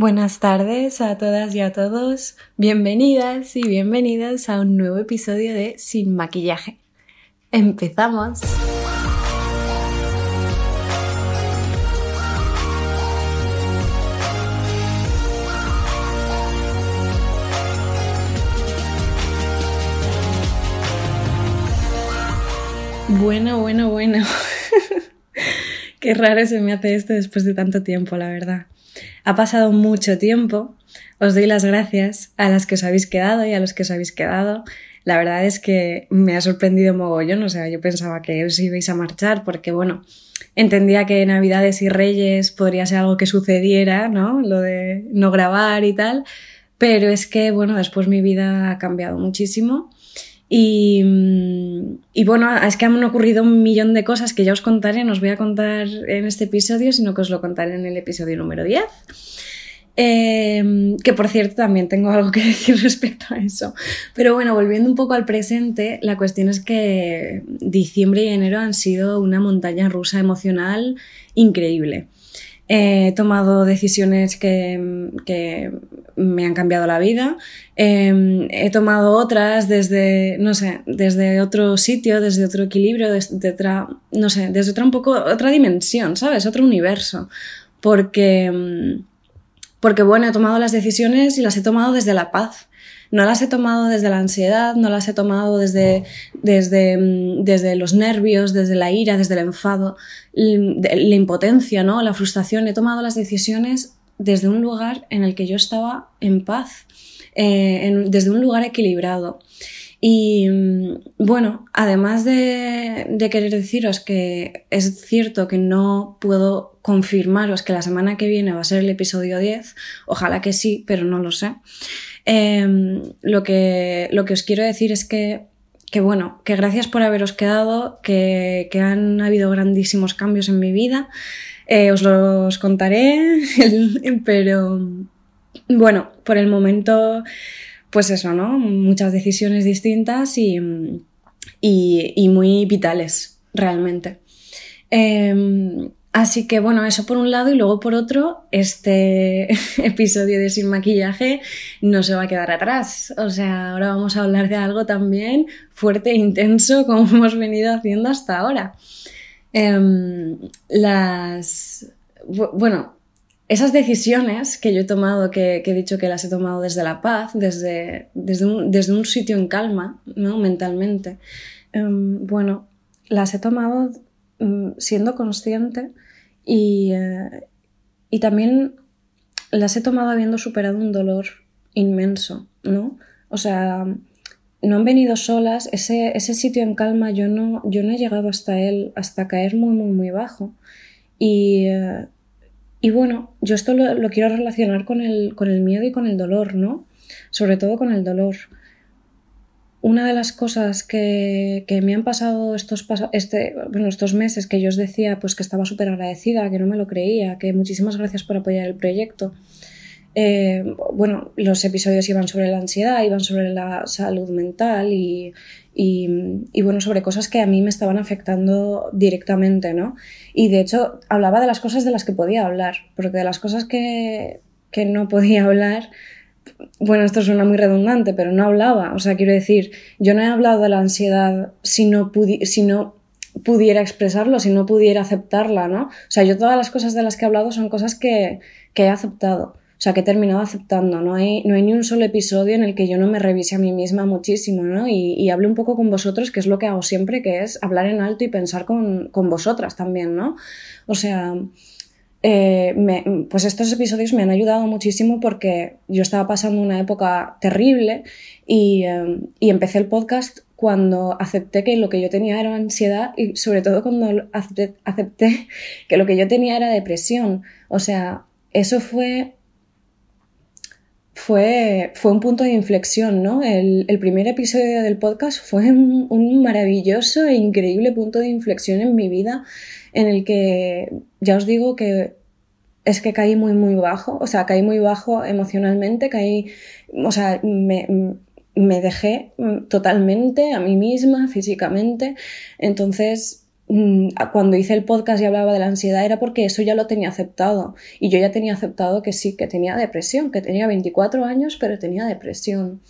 Buenas tardes a todas y a todos. Bienvenidas y bienvenidos a un nuevo episodio de Sin Maquillaje. Empezamos. Bueno, bueno, bueno. Qué raro se me hace esto después de tanto tiempo, la verdad. Ha pasado mucho tiempo. Os doy las gracias a las que os habéis quedado y a los que os habéis quedado. La verdad es que me ha sorprendido mogollón. O sea, yo pensaba que os ibais a marchar porque, bueno, entendía que Navidades y Reyes podría ser algo que sucediera, ¿no? Lo de no grabar y tal. Pero es que, bueno, después mi vida ha cambiado muchísimo. Y, y, bueno, es que han ocurrido un millón de cosas que ya os contaré, no os voy a contar en este episodio, sino que os lo contaré en el episodio número 10. Eh, que por cierto también tengo algo que decir respecto a eso. Pero bueno, volviendo un poco al presente, la cuestión es que diciembre y enero han sido una montaña rusa emocional increíble. He tomado decisiones que me han cambiado la vida. Em, he tomado otras desde, no sé, desde otro sitio, desde otro equilibrio, desde otra, no sé, desde otra un poco, otra dimensión, ¿sabes? Otro universo. Porque, em, porque bueno, he tomado las decisiones y las he tomado desde la paz. No las he tomado desde la ansiedad, no las he tomado desde, desde, mm, desde los nervios, desde la ira, desde el enfado, la impotencia, ¿no? La frustración. He tomado las decisiones desde un lugar en el que yo estaba en paz, eh, desde un lugar equilibrado. Y mm, bueno, además de, querer deciros que es cierto que no puedo confirmaros que la semana que viene va a ser el episodio 10, ojalá que sí, pero no lo sé. Em, lo, que, lo que os quiero decir es que, que, bueno, que gracias por haberos quedado, que, que han habido grandísimos cambios en mi vida. Eh, os los contaré, pero bueno, por el momento, pues eso, ¿no? Muchas decisiones distintas y, y, muy vitales, realmente. Eh, Así que bueno, eso por un lado y luego por otro, este episodio de Sin Maquillaje no se va a quedar atrás. O sea, ahora vamos a hablar de algo también fuerte e intenso como hemos venido haciendo hasta ahora. Eh, las... Bueno, esas decisiones que yo he tomado, que, he dicho que las he tomado desde la paz, desde, desde, un, desde un sitio en calma, ¿no? Mentalmente. Eh, bueno, las he tomado siendo consciente y, eh, y también las he tomado habiendo superado un dolor inmenso, ¿no? O sea, no han venido solas, ese, ese sitio en calma yo no, yo no he llegado hasta él, hasta caer muy, muy, muy bajo. Y, eh, y bueno, yo esto lo, lo, quiero relacionar con el, con el miedo y con el dolor, ¿no? Sobre todo con el dolor una de las cosas que, que me han pasado estos, este, bueno, estos meses que yo os decía pues que estaba súper agradecida, que no me lo creía, que muchísimas gracias por apoyar el proyecto. Eh, bueno, los episodios iban sobre la ansiedad, iban sobre la salud mental y, y, y, bueno, sobre cosas que a mí me estaban afectando directamente, ¿no? Y de hecho hablaba de las cosas de las que podía hablar, porque de las cosas que, que no podía hablar bueno, esto suena muy redundante, pero no hablaba. O sea, quiero decir, yo no he hablado de la ansiedad si no, si no pudiera expresarlo, si no pudiera aceptarla, ¿no? O sea, yo todas las cosas de las que he hablado son cosas que, que he aceptado. O sea, que he terminado aceptando. No hay, no hay ni un solo episodio en el que yo no me revise a mí misma muchísimo, ¿no? Y, y hable un poco con vosotros, que es lo que hago siempre, que es hablar en alto y pensar con, con vosotras también, ¿no? O sea, eh, pues estos episodios me han ayudado muchísimo porque yo estaba pasando una época terrible y, eh, y, empecé el podcast cuando acepté que lo que yo tenía era ansiedad y sobre todo cuando acepté que lo que yo tenía era depresión. O sea, eso fue fue, fue un punto de inflexión, ¿no? El, el primer episodio del podcast fue un, maravilloso e increíble punto de inflexión en mi vida en el que ya os digo que es que caí muy, muy bajo, o sea, caí muy bajo emocionalmente, caí, o sea, me, me dejé totalmente a mí misma físicamente, entonces cuando hice el podcast y hablaba de la ansiedad era porque eso ya lo tenía aceptado. Y yo ya tenía aceptado que sí, que tenía depresión, que tenía 24 años, pero tenía depresión.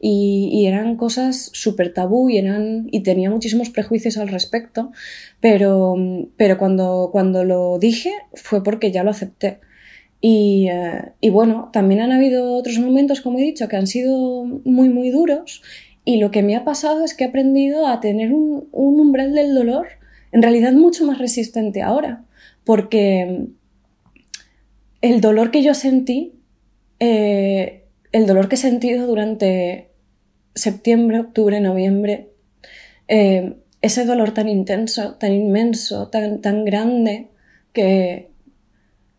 Y, eran cosas súper tabú y, eran, y tenía muchísimos prejuicios al respecto, pero, pero cuando, cuando lo dije fue porque ya lo acepté. Y, eh, y, bueno, también han habido otros momentos, como he dicho, que han sido muy, muy duros. Y lo que me ha pasado es que he aprendido a tener un, un umbral del dolor en realidad mucho más resistente ahora. Porque el dolor que yo sentí, eh, el dolor que he sentido durante septiembre, octubre, noviembre, eh, ese dolor tan intenso, tan inmenso, tan, tan grande, que,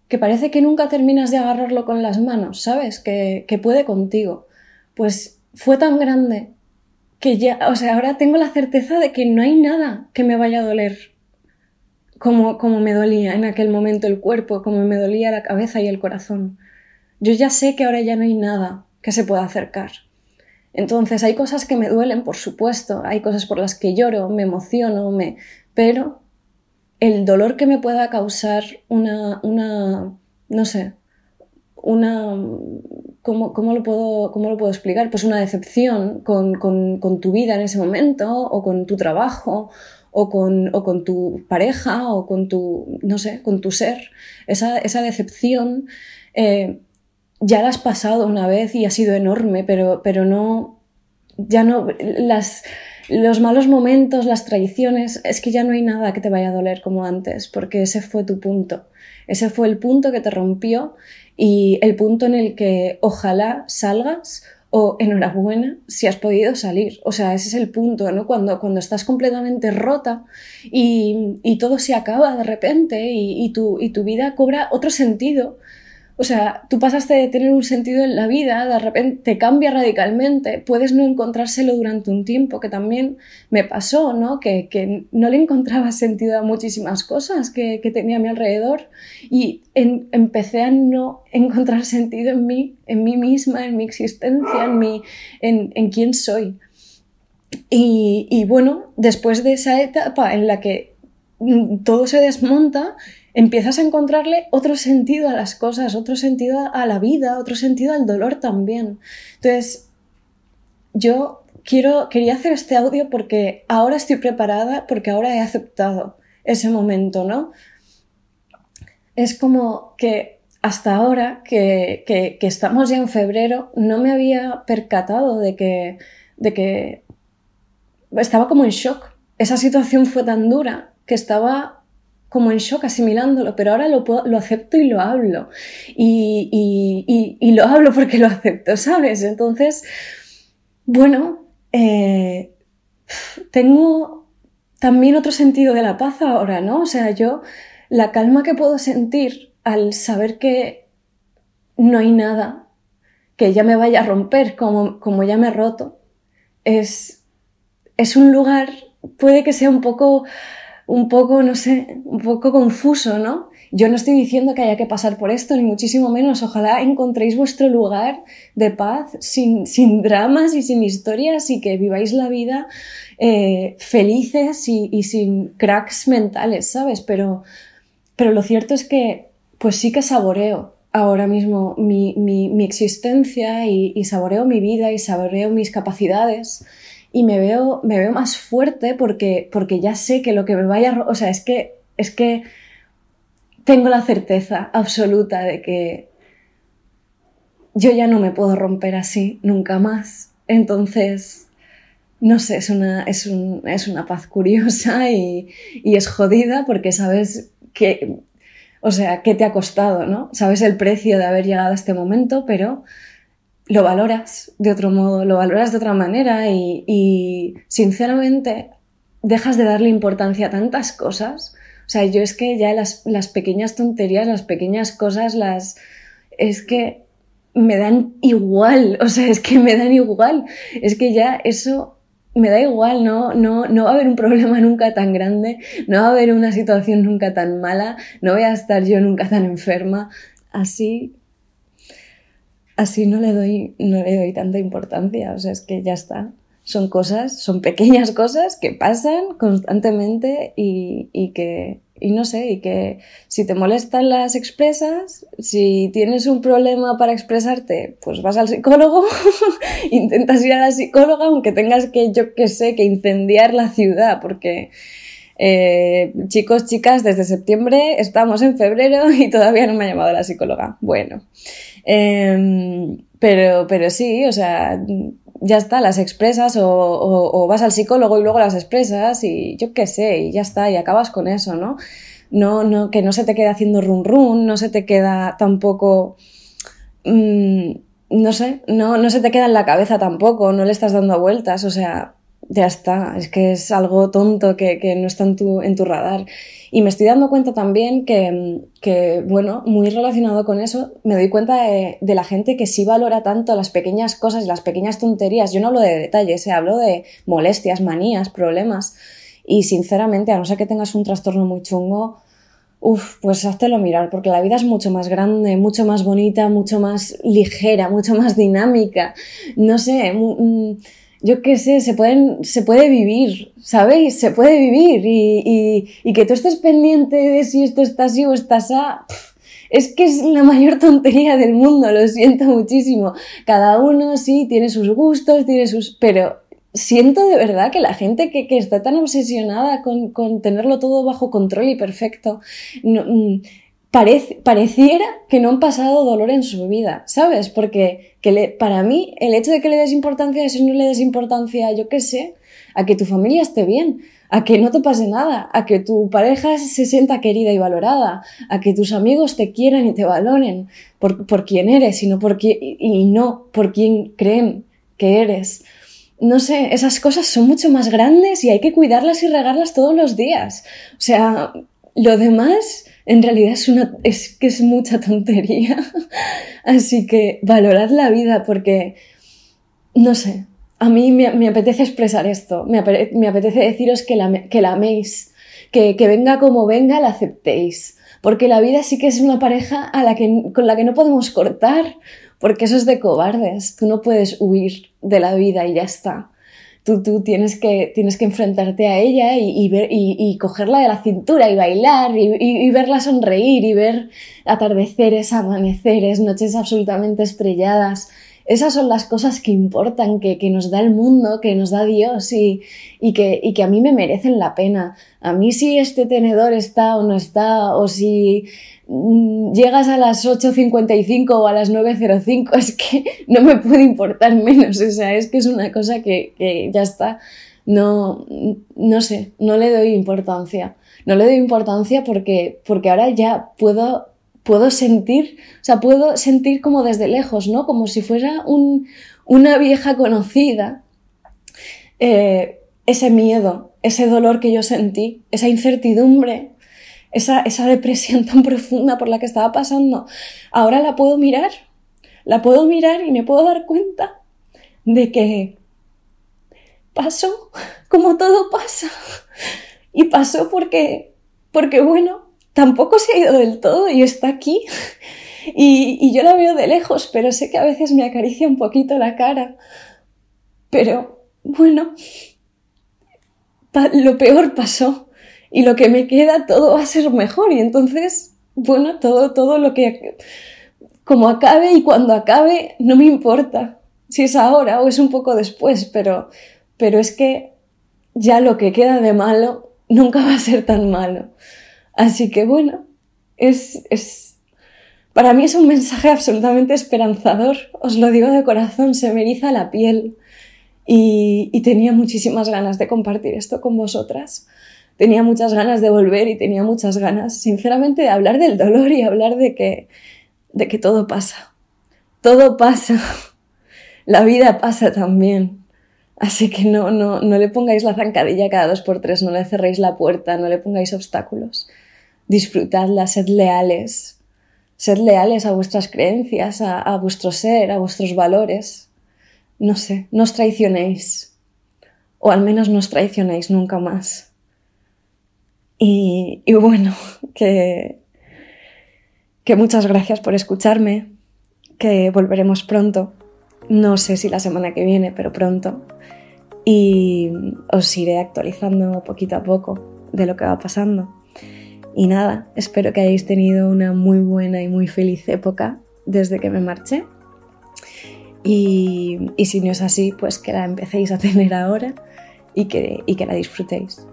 que parece que nunca terminas de agarrarlo con las manos, ¿sabes? Que, que puede contigo. Pues fue tan grande que ya, o sea, ahora tengo la certeza de que no hay nada que me vaya a doler como, como me dolía en aquel momento el cuerpo, como me dolía la cabeza y el corazón. Yo ya sé que ahora ya no hay nada que se pueda acercar. Entonces hay cosas que me duelen, por supuesto, hay cosas por las que lloro, me emociono, me... pero el dolor que me pueda causar una, una no sé, una, ¿cómo, cómo, lo puedo, ¿cómo lo puedo explicar? Pues una decepción con, con, con, tu vida en ese momento, o con tu trabajo, o con, o con tu pareja, o con tu, no sé, con tu ser. Esa, esa decepción eh, ya la has pasado una vez y ha sido enorme, pero, pero no, ya no, las los malos momentos, las traiciones, es que ya no hay nada que te vaya a doler como antes, porque ese fue tu punto. Ese fue el punto que te rompió y el punto en el que ojalá salgas o enhorabuena si has podido salir. O sea, ese es el punto, ¿no? Cuando, cuando estás completamente rota y, y todo se acaba de repente y, y, tu, y tu vida cobra otro sentido o sea, tú pasaste de tener un sentido en la vida, de repente te cambia radicalmente, puedes no encontrárselo durante un tiempo, que también me pasó, ¿no? Que, que no le encontraba sentido a muchísimas cosas que, que tenía a mi alrededor y empecé a no encontrar sentido en mí, en mí misma, en mi existencia, en, mi, en, en quién soy. Y, y bueno, después de esa etapa en la que mm, todo se desmonta, empiezas a encontrarle otro sentido a las cosas, otro sentido a la vida, otro sentido al dolor también. Entonces, yo quiero, quería hacer este audio porque ahora estoy preparada, porque ahora he aceptado ese momento, ¿no? Es como que hasta ahora, que, que, estamos ya en febrero, no me había percatado de que, de que estaba como en shock. Esa situación fue tan dura que estaba como en shock asimilándolo, pero ahora lo, lo acepto y lo hablo. Y, y, y, lo hablo porque lo acepto, ¿sabes? Entonces, bueno, eh, tengo también otro sentido de la paz ahora, ¿no? O sea, yo, la calma que puedo sentir al saber que no hay nada que ya me vaya a romper como, como ya me he roto, es, es un lugar, puede que sea un poco un poco, no sé, un poco confuso, ¿no? Yo no estoy diciendo que haya que pasar por esto, ni muchísimo menos. Ojalá encontréis vuestro lugar de paz sin, sin dramas y sin historias y que viváis la vida eh, felices y, sin cracks mentales, ¿sabes? Pero, pero lo cierto es que, pues sí que saboreo ahora mismo mi, mi, mi existencia y, y saboreo mi vida y saboreo mis capacidades y me veo, me veo más fuerte porque, porque ya sé que lo que me vaya, o sea, es que, es que tengo la certeza absoluta de que yo ya no me puedo romper así nunca más. Entonces, no sé, es una, es, un, es una paz curiosa y, y, es jodida porque sabes que, o sea, qué te ha costado, ¿no? Sabes el precio de haber llegado a este momento, pero lo valoras de otro modo, lo valoras de otra manera y, sinceramente dejas de darle importancia a tantas cosas. O sea, yo es que ya las, las pequeñas tonterías, las pequeñas cosas, las... es que me dan igual, o sea, es que me dan igual. Es que ya eso me da igual, no, no, no va a haber un problema nunca tan grande, no va a haber una situación nunca tan mala, no voy a estar yo nunca tan enferma. Así así no le doy, no le doy tanta importancia, o sea, es que ya está. Son cosas, son pequeñas cosas que pasan constantemente y, y que, y no sé, y que si te molestan las expresas, si tienes un problema para expresarte, pues vas al psicólogo, intentas ir a la psicóloga, aunque tengas que, yo que sé, que incendiar la ciudad, porque eh, chicos, chicas, desde septiembre estamos en febrero y todavía no me ha llamado la psicóloga. Bueno, em, pero, pero sí, o sea, ya está, las expresas o, vas al psicólogo y luego las expresas y yo qué sé, y ya está, y acabas con eso, ¿no? No, no, que no se te quede haciendo run run, no se te queda tampoco, mmm, no sé, no, no se te queda en la cabeza tampoco, no le estás dando vueltas, o sea, ya está, es que es algo tonto que, que no está en tu, en tu radar. Y me estoy dando cuenta también que, que bueno, muy relacionado con eso, me doy cuenta de, la gente que sí valora tanto las pequeñas cosas y las pequeñas tonterías. Yo no hablo de detalles, eh, hablo de molestias, manías, problemas. Y sinceramente, a no ser que tengas un trastorno muy chungo, uff, pues háztelo mirar, porque la vida es mucho más grande, mucho más bonita, mucho más ligera, mucho más dinámica. No sé, mm, yo qué sé, se, pueden, se puede vivir, ¿sabéis? Se puede vivir y, y, y, que tú estés pendiente de si esto está así o está así. Es que es la mayor tontería del mundo, lo siento muchísimo. Cada uno sí tiene sus gustos, tiene sus... Pero siento de verdad que la gente que, que está tan obsesionada con, con, tenerlo todo bajo control y perfecto, no, mm, pareciera que no han pasado dolor en su vida, ¿sabes? Porque que le, para mí el hecho de que le des importancia es no le des importancia, yo qué sé, a que tu familia esté bien, a que no te pase nada, a que tu pareja se sienta querida y valorada, a que tus amigos te quieran y te valoren por, por quién eres sino por y no por quién creen que eres. No sé, esas cosas son mucho más grandes y hay que cuidarlas y regarlas todos los días. O sea, lo demás en realidad es, una, es que es mucha tontería. Así que valorad la vida porque, no sé, a mí me, apetece expresar esto, me, me apetece deciros que la, que la améis, que, que, venga como venga, la aceptéis. Porque la vida sí que es una pareja a la que, con la que no podemos cortar, porque eso es de cobardes. Tú no puedes huir de la vida y ya está tú, tienes, que, tienes que enfrentarte a ella y, ver, y, cogerla de la cintura y bailar y, verla sonreír y ver atardeceres, amaneceres, noches absolutamente estrelladas. Esas son las cosas que importan, que, que nos da el mundo, que nos da Dios y, y, que, y que a mí me merecen la pena. A mí si este tenedor está o no está, o si llegas a las 8.55 o a las 9.05, es que no me puede importar menos, o sea, es que es una cosa que, que, ya está, no, no sé, no le doy importancia, no le doy importancia porque, porque ahora ya puedo, puedo sentir, o sea, puedo sentir como desde lejos, ¿no? Como si fuera un, una vieja conocida, eh, ese miedo, ese dolor que yo sentí, esa incertidumbre esa, esa depresión tan profunda por la que estaba pasando, ahora la puedo mirar, la puedo mirar y me puedo dar cuenta de que pasó como todo pasa. Y pasó porque, porque bueno, tampoco se ha ido del todo y está aquí. Y, y, yo la veo de lejos, pero sé que a veces me acaricia un poquito la cara. Pero bueno, lo peor pasó y lo que me queda todo va a ser mejor. Y entonces, bueno, todo, todo lo que, como acabe y cuando acabe, no me importa si es ahora o es un poco después, pero, pero es que ya lo que queda de malo nunca va a ser tan malo. Así que bueno, es, es, para mí es un mensaje absolutamente esperanzador, os lo digo de corazón, se me eriza la piel y, tenía muchísimas ganas de compartir esto con vosotras tenía muchas ganas de volver y tenía muchas ganas, sinceramente, de hablar del dolor y hablar de que, de que todo pasa. Todo pasa. La vida pasa también. Así que no, no, no le pongáis la zancadilla cada dos por tres, no le cerréis la puerta, no le pongáis obstáculos. Disfrutadla, sed leales. Sed leales a vuestras creencias, a vuestro ser, a vuestros valores. No sé, no os traicionéis. O al menos no os traicionéis nunca más. Y, bueno, que, que muchas gracias por escucharme, que volveremos pronto. No sé si la semana que viene, pero pronto. y os iré actualizando poquito a poco de lo que va pasando. Y nada, espero que hayáis tenido una muy buena y muy feliz época desde que me marché. Y, si no es así, pues que la empecéis a tener ahora y que, que la disfrutéis.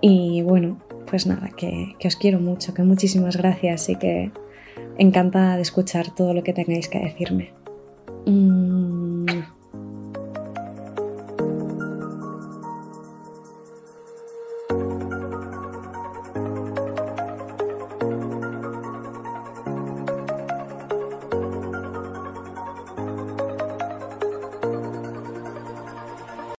Y bueno, pues nada, que, que os quiero mucho, que muchísimas gracias y que encantada de escuchar todo lo que tengáis que decirme. Mm,